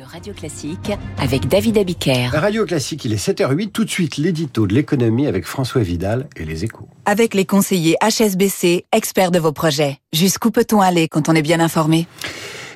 de Radio Classique avec David Abiker. Radio Classique, il est 7h08. Tout de suite, l'édito de l'économie avec François Vidal et les échos. Avec les conseillers HSBC, experts de vos projets. Jusqu'où peut-on aller quand on est bien informé?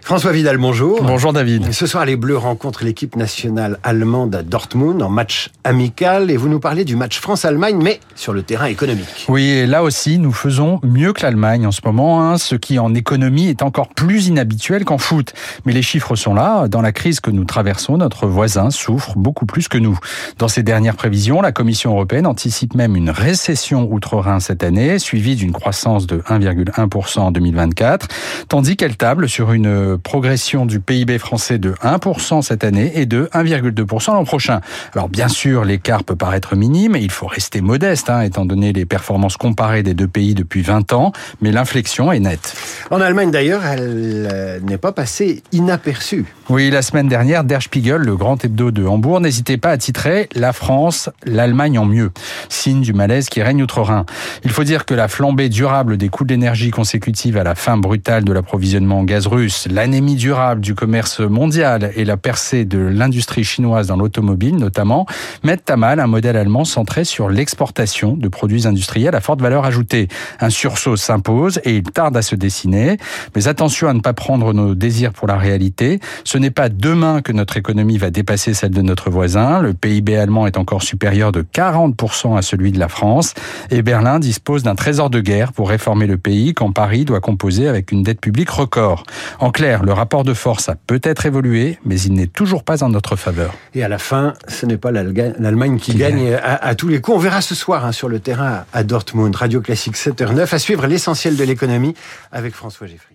François Vidal, bonjour. Bonjour David. Ce soir, les Bleus rencontrent l'équipe nationale allemande à Dortmund en match amical et vous nous parlez du match France-Allemagne, mais sur le terrain économique. Oui, et là aussi, nous faisons mieux que l'Allemagne en ce moment, hein, ce qui en économie est encore plus inhabituel qu'en foot. Mais les chiffres sont là. Dans la crise que nous traversons, notre voisin souffre beaucoup plus que nous. Dans ses dernières prévisions, la Commission européenne anticipe même une récession outre-Rhin cette année, suivie d'une croissance de 1,1% en 2024, tandis qu'elle table sur une progression du PIB français de 1% cette année et de 1,2% l'an prochain. Alors bien sûr, l'écart peut paraître minime, et il faut rester modeste, hein, étant donné les performances comparées des deux pays depuis 20 ans, mais l'inflexion est nette. En Allemagne d'ailleurs, elle euh, n'est pas passée inaperçue. Oui, la semaine dernière, Der Spiegel, le grand hebdo de Hambourg, n'hésitait pas à titrer La France, l'Allemagne en mieux, signe du malaise qui règne outre-Rhin. Il faut dire que la flambée durable des coûts de l'énergie consécutive à la fin brutale de l'approvisionnement en gaz russe, l'anémie durable du commerce mondial et la percée de l'industrie chinoise dans l'automobile notamment, mettent à mal un modèle allemand centré sur l'exportation de produits industriels à forte valeur ajoutée. Un sursaut s'impose et il tarde à se dessiner. Mais attention à ne pas prendre nos désirs pour la réalité. Ce n'est pas demain que notre économie va dépasser celle de notre voisin. Le PIB allemand est encore supérieur de 40% à celui de la France. Et Berlin dispose d'un trésor de guerre pour réformer le pays quand Paris doit composer avec une dette publique record. En clair, le rapport de force a peut-être évolué, mais il n'est toujours pas en notre faveur. Et à la fin, ce n'est pas l'Allemagne qui, gagne à, tous les coups. On verra ce soir hein, sur le terrain à Dortmund. Radio Classique 7h09 à suivre l'essentiel de l'économie avec François Geffry.